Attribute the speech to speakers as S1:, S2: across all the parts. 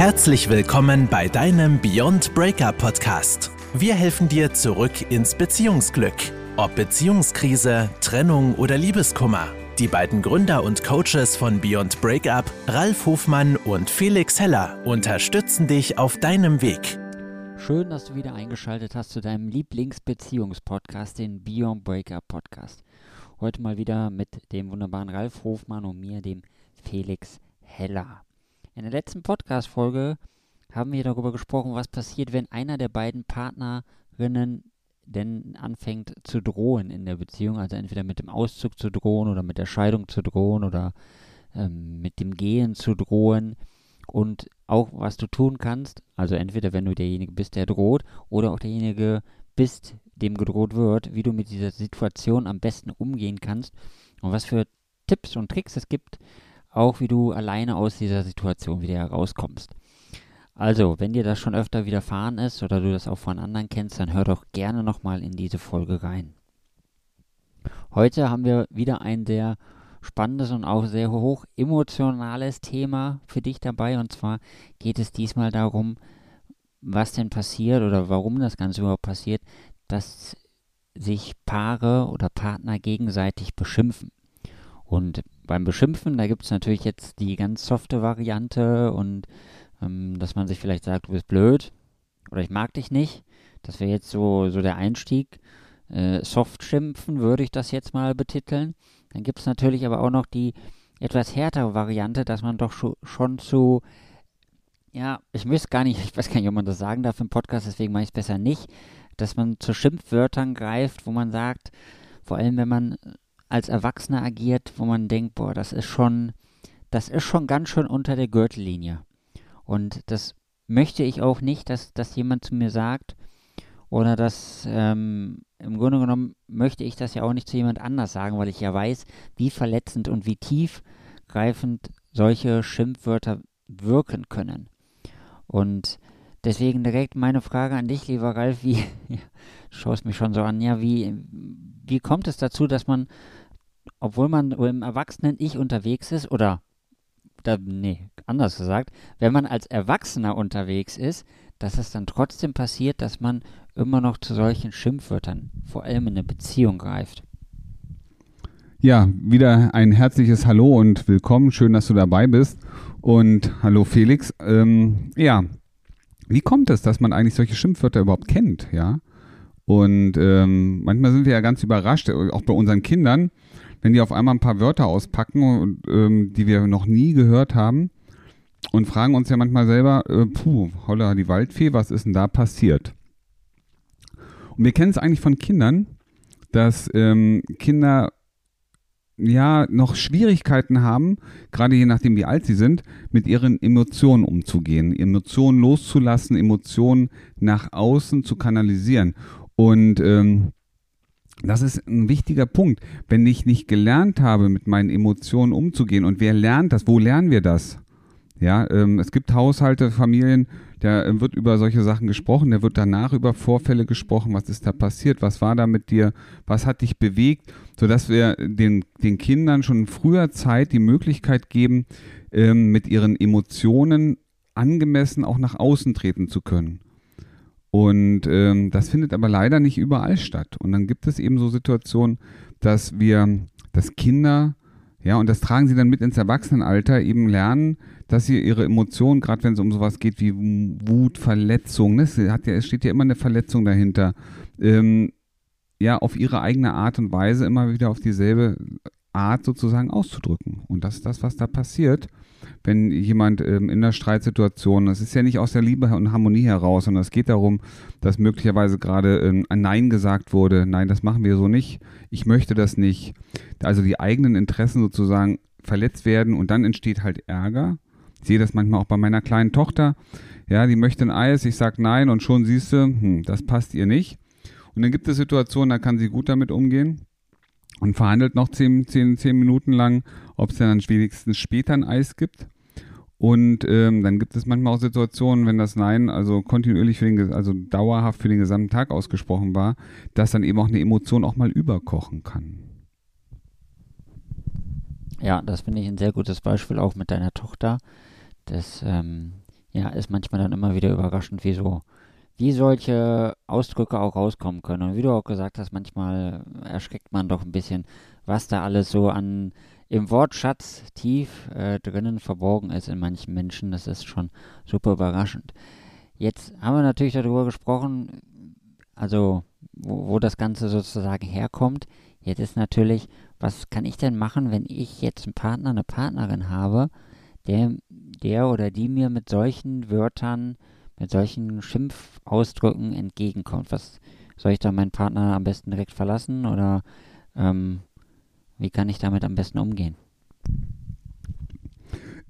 S1: Herzlich willkommen bei deinem Beyond Breakup Podcast. Wir helfen dir zurück ins Beziehungsglück. Ob Beziehungskrise, Trennung oder Liebeskummer. Die beiden Gründer und Coaches von Beyond Breakup, Ralf Hofmann und Felix Heller, unterstützen dich auf deinem Weg.
S2: Schön, dass du wieder eingeschaltet hast zu deinem Lieblingsbeziehungspodcast, den Beyond Breakup Podcast. Heute mal wieder mit dem wunderbaren Ralf Hofmann und mir, dem Felix Heller. In der letzten Podcast-Folge haben wir darüber gesprochen, was passiert, wenn einer der beiden Partnerinnen denn anfängt zu drohen in der Beziehung, also entweder mit dem Auszug zu drohen oder mit der Scheidung zu drohen oder ähm, mit dem Gehen zu drohen. Und auch was du tun kannst, also entweder wenn du derjenige bist, der droht oder auch derjenige bist, dem gedroht wird, wie du mit dieser Situation am besten umgehen kannst und was für Tipps und Tricks es gibt, auch wie du alleine aus dieser Situation wieder herauskommst. Also, wenn dir das schon öfter widerfahren ist oder du das auch von anderen kennst, dann hör doch gerne nochmal in diese Folge rein. Heute haben wir wieder ein sehr spannendes und auch sehr hoch emotionales Thema für dich dabei. Und zwar geht es diesmal darum, was denn passiert oder warum das Ganze überhaupt passiert, dass sich Paare oder Partner gegenseitig beschimpfen. Und beim Beschimpfen, da gibt es natürlich jetzt die ganz softe Variante und ähm, dass man sich vielleicht sagt, du bist blöd oder ich mag dich nicht. Das wäre jetzt so, so der Einstieg. Äh, soft schimpfen würde ich das jetzt mal betiteln. Dann gibt es natürlich aber auch noch die etwas härtere Variante, dass man doch schon, zu, ja, ich weiß gar nicht, ich weiß gar nicht, ob man das sagen darf im Podcast, deswegen mache ich es besser nicht, dass man zu Schimpfwörtern greift, wo man sagt, vor allem wenn man als Erwachsener agiert, wo man denkt, boah, das ist schon, das ist schon ganz schön unter der Gürtellinie. Und das möchte ich auch nicht, dass, dass jemand zu mir sagt, oder dass ähm, im Grunde genommen möchte ich das ja auch nicht zu jemand anders sagen, weil ich ja weiß, wie verletzend und wie tiefgreifend solche Schimpfwörter wirken können. Und deswegen direkt meine Frage an dich, lieber Ralf, wie, ja, schaust mich schon so an, ja, wie, wie kommt es dazu, dass man obwohl man im Erwachsenen-Ich unterwegs ist, oder, da, nee, anders gesagt, wenn man als Erwachsener unterwegs ist, dass es dann trotzdem passiert, dass man immer noch zu solchen Schimpfwörtern, vor allem in der Beziehung, greift.
S3: Ja, wieder ein herzliches Hallo und willkommen. Schön, dass du dabei bist. Und hallo Felix. Ähm, ja, wie kommt es, dass man eigentlich solche Schimpfwörter überhaupt kennt? Ja, und ähm, manchmal sind wir ja ganz überrascht, auch bei unseren Kindern, wenn die auf einmal ein paar Wörter auspacken, ähm, die wir noch nie gehört haben und fragen uns ja manchmal selber, äh, puh, holla, die Waldfee, was ist denn da passiert? Und wir kennen es eigentlich von Kindern, dass ähm, Kinder ja noch Schwierigkeiten haben, gerade je nachdem wie alt sie sind, mit ihren Emotionen umzugehen, Emotionen loszulassen, Emotionen nach außen zu kanalisieren. Und ähm, das ist ein wichtiger Punkt. Wenn ich nicht gelernt habe, mit meinen Emotionen umzugehen, und wer lernt das? Wo lernen wir das? Ja, ähm, es gibt Haushalte, Familien, da äh, wird über solche Sachen gesprochen, da wird danach über Vorfälle gesprochen, was ist da passiert, was war da mit dir, was hat dich bewegt, sodass wir den, den Kindern schon in früher Zeit die Möglichkeit geben, ähm, mit ihren Emotionen angemessen auch nach außen treten zu können. Und ähm, das findet aber leider nicht überall statt. Und dann gibt es eben so Situationen, dass wir, dass Kinder, ja, und das tragen sie dann mit ins Erwachsenenalter, eben lernen, dass sie ihre Emotionen, gerade wenn es um sowas geht wie Wut, Verletzung, ne, es, hat ja, es steht ja immer eine Verletzung dahinter, ähm, ja, auf ihre eigene Art und Weise immer wieder auf dieselbe Art sozusagen auszudrücken. Und das ist das, was da passiert wenn jemand ähm, in einer Streitsituation, das ist ja nicht aus der Liebe und Harmonie heraus, sondern es geht darum, dass möglicherweise gerade ähm, ein Nein gesagt wurde. Nein, das machen wir so nicht. Ich möchte das nicht. Also die eigenen Interessen sozusagen verletzt werden und dann entsteht halt Ärger. Ich sehe das manchmal auch bei meiner kleinen Tochter. Ja, die möchte ein Eis, ich sage nein und schon siehst du, hm, das passt ihr nicht. Und dann gibt es Situationen, da kann sie gut damit umgehen und verhandelt noch zehn, zehn, zehn Minuten lang, ob es dann wenigstens später ein Eis gibt. Und ähm, dann gibt es manchmal auch Situationen, wenn das Nein also kontinuierlich für den, also dauerhaft für den gesamten Tag ausgesprochen war, dass dann eben auch eine Emotion auch mal überkochen kann.
S2: Ja, das finde ich ein sehr gutes Beispiel auch mit deiner Tochter. Das, ähm, ja, ist manchmal dann immer wieder überraschend, wie so, wie solche Ausdrücke auch rauskommen können. Und wie du auch gesagt hast, manchmal erschreckt man doch ein bisschen, was da alles so an im Wortschatz tief äh, drinnen verborgen ist in manchen Menschen. Das ist schon super überraschend. Jetzt haben wir natürlich darüber gesprochen, also wo, wo das Ganze sozusagen herkommt. Jetzt ist natürlich, was kann ich denn machen, wenn ich jetzt einen Partner, eine Partnerin habe, der, der oder die mir mit solchen Wörtern, mit solchen Schimpfausdrücken entgegenkommt? Was soll ich da meinen Partner am besten direkt verlassen oder ähm, wie kann ich damit am besten umgehen?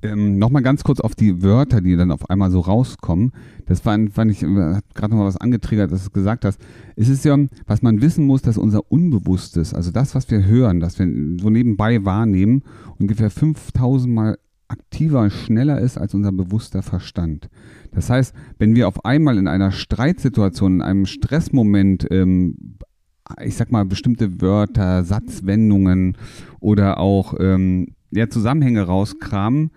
S3: Ähm, Nochmal ganz kurz auf die Wörter, die dann auf einmal so rauskommen. Das fand, fand ich, hat gerade nochmal was angetriggert, dass du gesagt hast. Es ist ja, was man wissen muss, dass unser Unbewusstes, also das, was wir hören, das wir so nebenbei wahrnehmen, ungefähr 5000 Mal aktiver schneller ist als unser bewusster Verstand. Das heißt, wenn wir auf einmal in einer Streitsituation, in einem Stressmoment ähm, ich sag mal, bestimmte Wörter, Satzwendungen oder auch ähm, ja, Zusammenhänge rauskramen,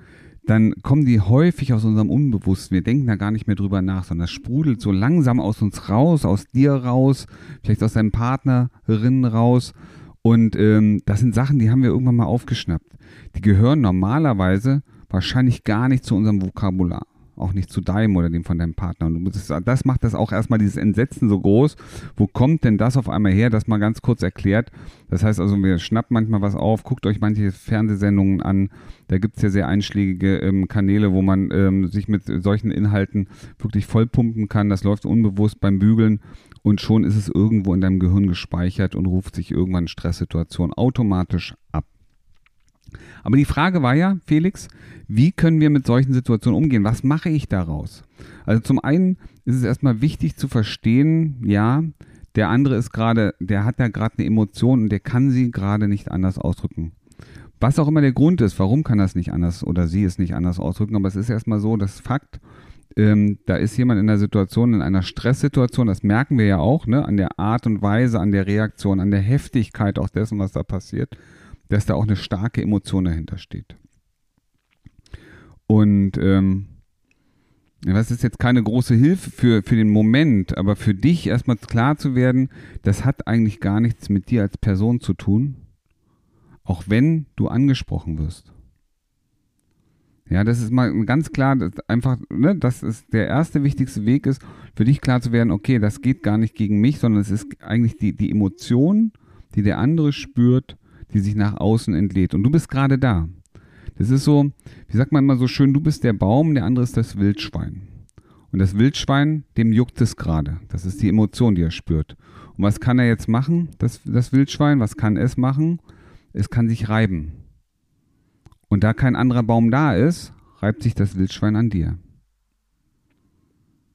S3: dann kommen die häufig aus unserem Unbewussten. Wir denken da gar nicht mehr drüber nach, sondern das sprudelt so langsam aus uns raus, aus dir raus, vielleicht aus deinem Partnerin raus. Und ähm, das sind Sachen, die haben wir irgendwann mal aufgeschnappt. Die gehören normalerweise wahrscheinlich gar nicht zu unserem Vokabular auch nicht zu deinem oder dem von deinem Partner. Und das macht das auch erstmal dieses Entsetzen so groß. Wo kommt denn das auf einmal her? Das mal ganz kurz erklärt. Das heißt also, wir schnappen manchmal was auf, guckt euch manche Fernsehsendungen an. Da gibt es ja sehr einschlägige ähm, Kanäle, wo man ähm, sich mit solchen Inhalten wirklich vollpumpen kann. Das läuft unbewusst beim Bügeln und schon ist es irgendwo in deinem Gehirn gespeichert und ruft sich irgendwann Stresssituation automatisch ab. Aber die Frage war ja, Felix, wie können wir mit solchen Situationen umgehen? Was mache ich daraus? Also zum einen ist es erstmal wichtig zu verstehen, ja, der andere ist gerade, der hat ja gerade eine Emotion und der kann sie gerade nicht anders ausdrücken. Was auch immer der Grund ist, warum kann das nicht anders oder sie es nicht anders ausdrücken, aber es ist erstmal so, das Fakt, ähm, da ist jemand in einer Situation, in einer Stresssituation, das merken wir ja auch, ne, an der Art und Weise, an der Reaktion, an der Heftigkeit auch dessen, was da passiert dass da auch eine starke Emotion dahinter steht. Und ähm, das ist jetzt keine große Hilfe für, für den Moment, aber für dich erstmal klar zu werden, das hat eigentlich gar nichts mit dir als Person zu tun, auch wenn du angesprochen wirst. Ja, das ist mal ganz klar, einfach, ne, das ist der erste wichtigste Weg ist, für dich klar zu werden, okay, das geht gar nicht gegen mich, sondern es ist eigentlich die, die Emotion, die der andere spürt, die sich nach außen entlädt. Und du bist gerade da. Das ist so, wie sagt man immer so schön, du bist der Baum, der andere ist das Wildschwein. Und das Wildschwein, dem juckt es gerade. Das ist die Emotion, die er spürt. Und was kann er jetzt machen, das, das Wildschwein? Was kann es machen? Es kann sich reiben. Und da kein anderer Baum da ist, reibt sich das Wildschwein an dir.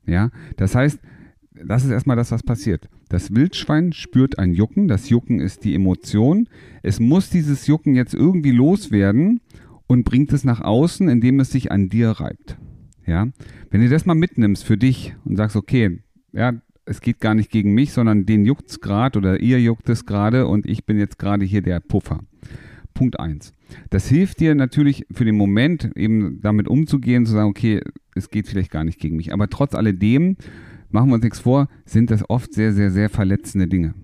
S3: Ja, das heißt, das ist erstmal das, was passiert. Das Wildschwein spürt ein Jucken. Das Jucken ist die Emotion. Es muss dieses Jucken jetzt irgendwie loswerden und bringt es nach außen, indem es sich an dir reibt. Ja, wenn du das mal mitnimmst für dich und sagst, okay, ja, es geht gar nicht gegen mich, sondern den juckt es gerade oder ihr juckt es gerade und ich bin jetzt gerade hier der Puffer. Punkt eins. Das hilft dir natürlich für den Moment eben damit umzugehen, zu sagen, okay, es geht vielleicht gar nicht gegen mich. Aber trotz alledem machen wir uns nichts vor, sind das oft sehr, sehr, sehr verletzende Dinge.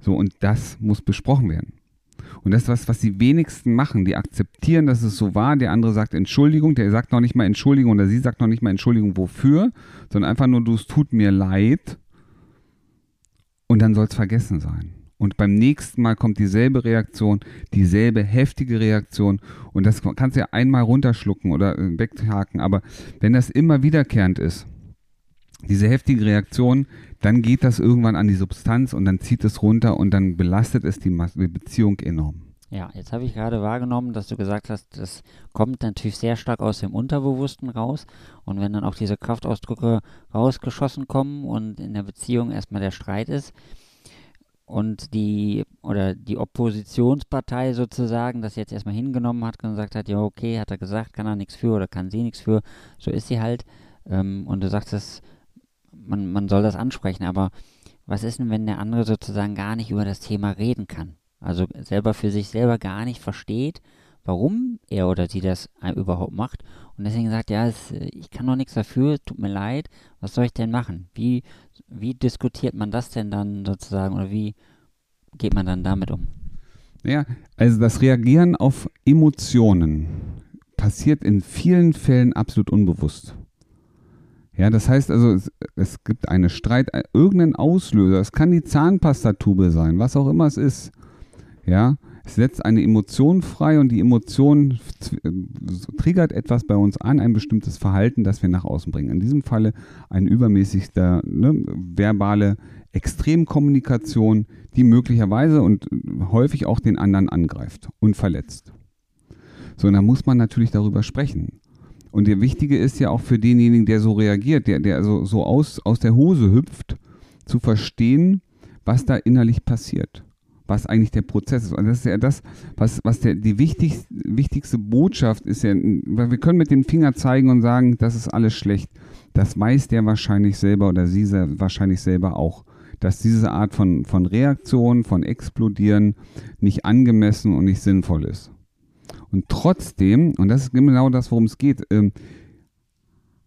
S3: So, und das muss besprochen werden. Und das ist was, was die wenigsten machen. Die akzeptieren, dass es so war. Der andere sagt Entschuldigung, der sagt noch nicht mal Entschuldigung oder sie sagt noch nicht mal Entschuldigung, wofür, sondern einfach nur, du, es tut mir leid. Und dann soll es vergessen sein. Und beim nächsten Mal kommt dieselbe Reaktion, dieselbe heftige Reaktion. Und das kannst du ja einmal runterschlucken oder weghaken. Aber wenn das immer wiederkehrend ist, diese heftige Reaktion, dann geht das irgendwann an die Substanz und dann zieht es runter und dann belastet es die, die Beziehung enorm.
S2: Ja, jetzt habe ich gerade wahrgenommen, dass du gesagt hast, das kommt natürlich sehr stark aus dem Unterbewussten raus. Und wenn dann auch diese Kraftausdrücke rausgeschossen kommen und in der Beziehung erstmal der Streit ist und die oder die Oppositionspartei sozusagen das jetzt erstmal hingenommen hat und gesagt hat, ja okay, hat er gesagt, kann er nichts für oder kann sie nichts für, so ist sie halt. Ähm, und du sagst es man, man soll das ansprechen, aber was ist denn, wenn der andere sozusagen gar nicht über das Thema reden kann? Also selber für sich selber gar nicht versteht, warum er oder sie das überhaupt macht. Und deswegen sagt, ja, es, ich kann doch nichts dafür, tut mir leid, was soll ich denn machen? Wie, wie diskutiert man das denn dann sozusagen oder wie geht man dann damit um?
S3: Ja, also das Reagieren auf Emotionen passiert in vielen Fällen absolut unbewusst. Ja, das heißt also, es, es gibt einen Streit, irgendeinen Auslöser. Es kann die Zahnpastatube sein, was auch immer es ist. Ja, es setzt eine Emotion frei und die Emotion triggert etwas bei uns an, ein bestimmtes Verhalten, das wir nach außen bringen. In diesem Falle eine übermäßigste ne, verbale Extremkommunikation, die möglicherweise und häufig auch den anderen angreift und verletzt. So, und da muss man natürlich darüber sprechen. Und der Wichtige ist ja auch für denjenigen, der so reagiert, der, der so, so aus, aus der Hose hüpft, zu verstehen, was da innerlich passiert was eigentlich der Prozess ist. Und das ist ja das, was, was der, die wichtigste, wichtigste Botschaft ist ja, weil wir können mit dem Finger zeigen und sagen, das ist alles schlecht. Das weiß der wahrscheinlich selber oder sie wahrscheinlich selber auch, dass diese Art von, von Reaktion, von Explodieren nicht angemessen und nicht sinnvoll ist. Und trotzdem, und das ist genau das, worum es geht, ähm,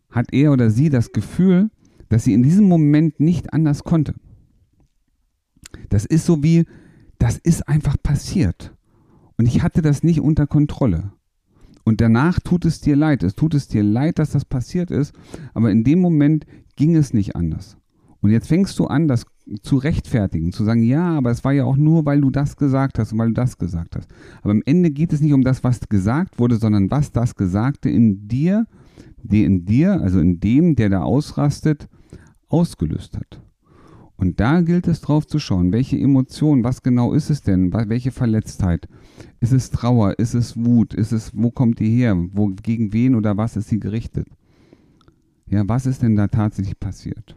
S3: hat er oder sie das Gefühl, dass sie in diesem Moment nicht anders konnte. Das ist so wie, das ist einfach passiert. Und ich hatte das nicht unter Kontrolle. Und danach tut es dir leid. Es tut es dir leid, dass das passiert ist. Aber in dem Moment ging es nicht anders. Und jetzt fängst du an, das zu rechtfertigen, zu sagen, ja, aber es war ja auch nur, weil du das gesagt hast und weil du das gesagt hast. Aber am Ende geht es nicht um das, was gesagt wurde, sondern was das Gesagte in dir, die in dir, also in dem, der da ausrastet, ausgelöst hat. Und da gilt es drauf zu schauen, welche Emotion, was genau ist es denn, welche Verletztheit? Ist es Trauer, ist es Wut, ist es, wo kommt die her, wo, gegen wen oder was ist sie gerichtet? Ja, was ist denn da tatsächlich passiert?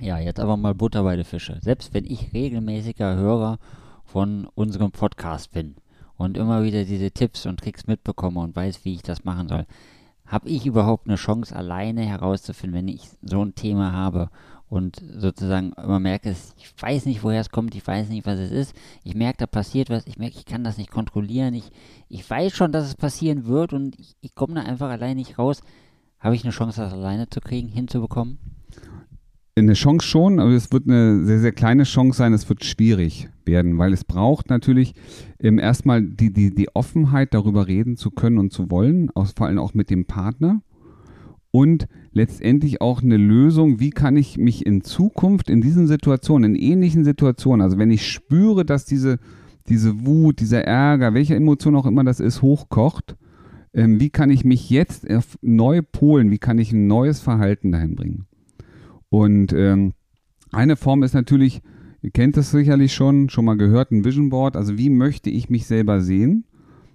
S2: Ja, jetzt aber mal Butter bei den Fische. Selbst wenn ich regelmäßiger Hörer von unserem Podcast bin und immer wieder diese Tipps und Tricks mitbekomme und weiß, wie ich das machen soll, habe ich überhaupt eine Chance, alleine herauszufinden, wenn ich so ein Thema habe und sozusagen immer merke, ich weiß nicht, woher es kommt, ich weiß nicht, was es ist. Ich merke, da passiert was, ich merke, ich kann das nicht kontrollieren. Ich, ich weiß schon, dass es passieren wird und ich, ich komme da einfach alleine nicht raus. Habe ich eine Chance, das alleine zu kriegen, hinzubekommen?
S3: Eine Chance schon, aber es wird eine sehr, sehr kleine Chance sein. Es wird schwierig werden, weil es braucht natürlich ähm, erstmal die, die, die Offenheit, darüber reden zu können und zu wollen, aus, vor allem auch mit dem Partner und letztendlich auch eine Lösung, wie kann ich mich in Zukunft in diesen Situationen, in ähnlichen Situationen, also wenn ich spüre, dass diese, diese Wut, dieser Ärger, welche Emotion auch immer das ist, hochkocht, ähm, wie kann ich mich jetzt neu polen, wie kann ich ein neues Verhalten dahin bringen? Und ähm, eine Form ist natürlich, ihr kennt das sicherlich schon, schon mal gehört, ein Vision Board, also wie möchte ich mich selber sehen?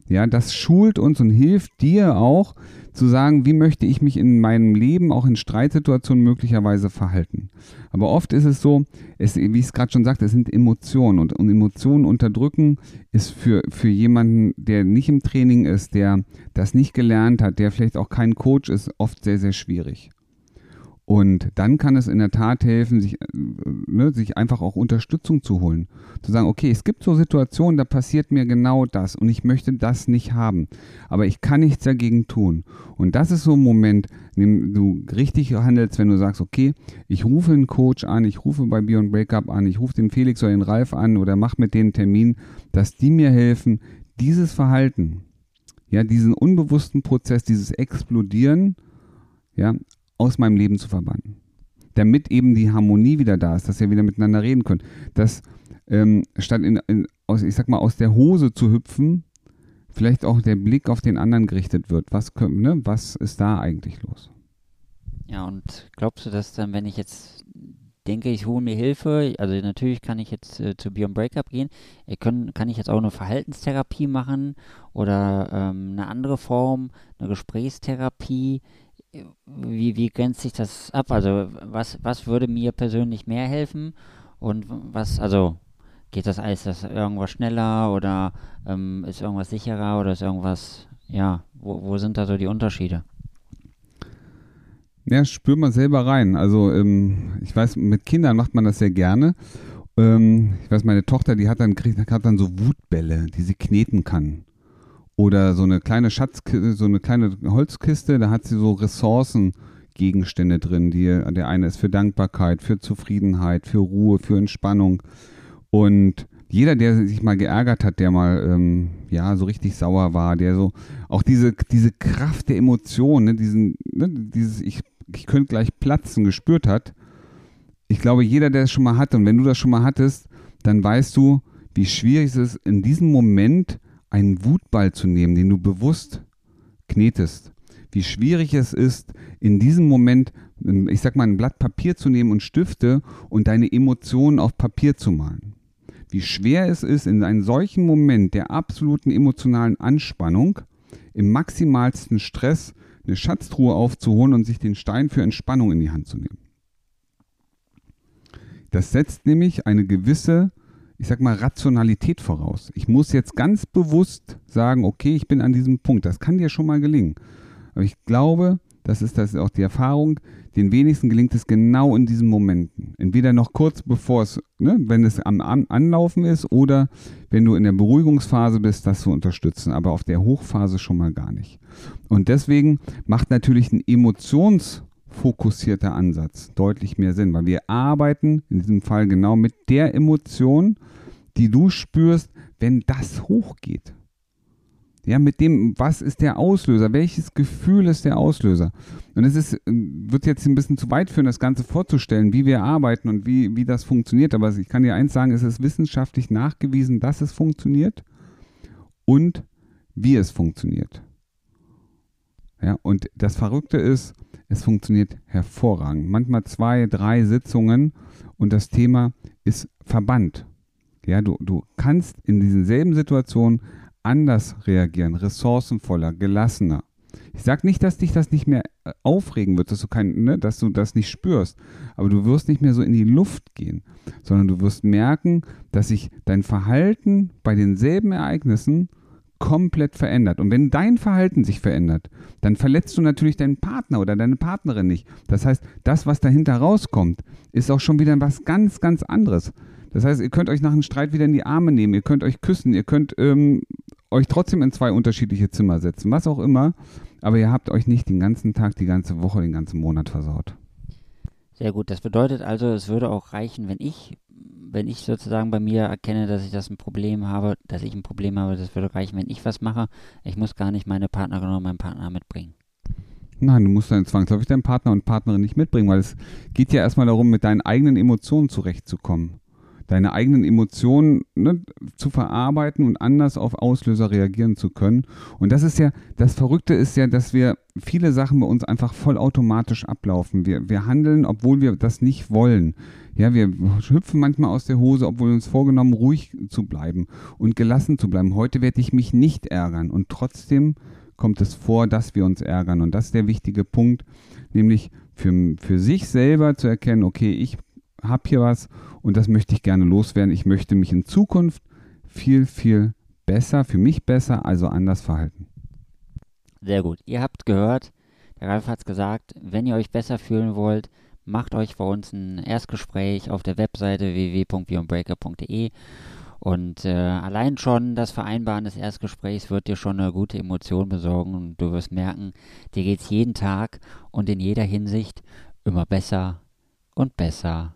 S3: Ja, das schult uns und hilft dir auch zu sagen, wie möchte ich mich in meinem Leben auch in Streitsituationen möglicherweise verhalten. Aber oft ist es so, es, wie ich es gerade schon sagte, es sind Emotionen und, und Emotionen unterdrücken ist für, für jemanden, der nicht im Training ist, der das nicht gelernt hat, der vielleicht auch kein Coach ist, oft sehr, sehr schwierig. Und dann kann es in der Tat helfen, sich, äh, ne, sich einfach auch Unterstützung zu holen. Zu sagen, okay, es gibt so Situationen, da passiert mir genau das und ich möchte das nicht haben. Aber ich kann nichts dagegen tun. Und das ist so ein Moment, in dem du richtig handelst, wenn du sagst, okay, ich rufe einen Coach an, ich rufe bei Beyond Breakup an, ich rufe den Felix oder den Ralf an oder mach mit denen einen Termin, dass die mir helfen, dieses Verhalten, ja, diesen unbewussten Prozess, dieses Explodieren, ja, aus meinem Leben zu verbannen. Damit eben die Harmonie wieder da ist, dass wir wieder miteinander reden können. Dass ähm, statt in, in, aus, ich sag mal, aus der Hose zu hüpfen, vielleicht auch der Blick auf den anderen gerichtet wird. Was, ne, was ist da eigentlich los?
S2: Ja, und glaubst du, dass dann, wenn ich jetzt denke, ich hole mir Hilfe, also natürlich kann ich jetzt äh, zu Beyond Breakup gehen, ich können, kann ich jetzt auch eine Verhaltenstherapie machen oder ähm, eine andere Form, eine Gesprächstherapie, wie, wie grenzt sich das ab? Also was, was würde mir persönlich mehr helfen und was, also geht das alles das irgendwas schneller oder ähm, ist irgendwas sicherer oder ist irgendwas, ja, wo, wo sind da so die Unterschiede?
S3: Ja, spür mal selber rein. Also ähm, ich weiß, mit Kindern macht man das sehr gerne. Ähm, ich weiß, meine Tochter, die hat dann, kriegt, hat dann so Wutbälle, die sie kneten kann. Oder so eine kleine Schatzkiste, so eine kleine Holzkiste, da hat sie so Ressourcengegenstände drin. Die, der eine ist für Dankbarkeit, für Zufriedenheit, für Ruhe, für Entspannung. Und jeder, der sich mal geärgert hat, der mal ähm, ja so richtig sauer war, der so auch diese, diese Kraft der Emotionen, ne, diesen, ne, dieses ich, ich könnte gleich platzen, gespürt hat. Ich glaube, jeder, der es schon mal hatte, und wenn du das schon mal hattest, dann weißt du, wie schwierig es ist, in diesem Moment einen Wutball zu nehmen, den du bewusst knetest. Wie schwierig es ist, in diesem Moment, ich sag mal, ein Blatt Papier zu nehmen und Stifte und deine Emotionen auf Papier zu malen. Wie schwer es ist, in einem solchen Moment der absoluten emotionalen Anspannung, im maximalsten Stress, eine Schatztruhe aufzuholen und sich den Stein für Entspannung in die Hand zu nehmen. Das setzt nämlich eine gewisse ich sag mal, Rationalität voraus. Ich muss jetzt ganz bewusst sagen, okay, ich bin an diesem Punkt. Das kann dir schon mal gelingen. Aber ich glaube, das ist das auch die Erfahrung, den wenigsten gelingt es genau in diesen Momenten. Entweder noch kurz bevor es, ne, wenn es am Anlaufen ist oder wenn du in der Beruhigungsphase bist, das zu unterstützen, aber auf der Hochphase schon mal gar nicht. Und deswegen macht natürlich ein Emotions- fokussierter Ansatz deutlich mehr Sinn, weil wir arbeiten in diesem Fall genau mit der Emotion, die du spürst, wenn das hochgeht. Ja, mit dem, was ist der Auslöser? Welches Gefühl ist der Auslöser? Und es ist, wird jetzt ein bisschen zu weit führen, das Ganze vorzustellen, wie wir arbeiten und wie, wie das funktioniert. Aber ich kann dir eins sagen, es ist wissenschaftlich nachgewiesen, dass es funktioniert und wie es funktioniert. Ja, und das Verrückte ist, es funktioniert hervorragend. Manchmal zwei, drei Sitzungen und das Thema ist verbannt. Ja, du, du kannst in diesen selben Situationen anders reagieren, ressourcenvoller, gelassener. Ich sage nicht, dass dich das nicht mehr äh, aufregen wird, dass du, kein, ne, dass du das nicht spürst, aber du wirst nicht mehr so in die Luft gehen, sondern du wirst merken, dass sich dein Verhalten bei denselben Ereignissen komplett verändert. Und wenn dein Verhalten sich verändert, dann verletzt du natürlich deinen Partner oder deine Partnerin nicht. Das heißt, das, was dahinter rauskommt, ist auch schon wieder was ganz, ganz anderes. Das heißt, ihr könnt euch nach einem Streit wieder in die Arme nehmen, ihr könnt euch küssen, ihr könnt ähm, euch trotzdem in zwei unterschiedliche Zimmer setzen, was auch immer. Aber ihr habt euch nicht den ganzen Tag, die ganze Woche, den ganzen Monat versaut.
S2: Sehr gut. Das bedeutet also, es würde auch reichen, wenn ich wenn ich sozusagen bei mir erkenne, dass ich das ein Problem habe, dass ich ein Problem habe, das würde reichen, wenn ich was mache. Ich muss gar nicht meine Partnerin oder meinen Partner mitbringen.
S3: Nein, du musst dann zwangsläufig deinen Partner und Partnerin nicht mitbringen, weil es geht ja erstmal darum, mit deinen eigenen Emotionen zurechtzukommen deine eigenen Emotionen ne, zu verarbeiten und anders auf Auslöser reagieren zu können. Und das ist ja, das Verrückte ist ja, dass wir viele Sachen bei uns einfach vollautomatisch ablaufen. Wir, wir handeln, obwohl wir das nicht wollen. Ja, wir hüpfen manchmal aus der Hose, obwohl wir uns vorgenommen, ruhig zu bleiben und gelassen zu bleiben. Heute werde ich mich nicht ärgern und trotzdem kommt es vor, dass wir uns ärgern. Und das ist der wichtige Punkt, nämlich für, für sich selber zu erkennen, okay, ich habe hier was und das möchte ich gerne loswerden. Ich möchte mich in Zukunft viel, viel besser, für mich besser, also anders verhalten.
S2: Sehr gut. Ihr habt gehört, der Ralf hat es gesagt, wenn ihr euch besser fühlen wollt, macht euch bei uns ein Erstgespräch auf der Webseite www.beyondbreaker.de und äh, allein schon das Vereinbaren des Erstgesprächs wird dir schon eine gute Emotion besorgen und du wirst merken, dir geht es jeden Tag und in jeder Hinsicht immer besser und besser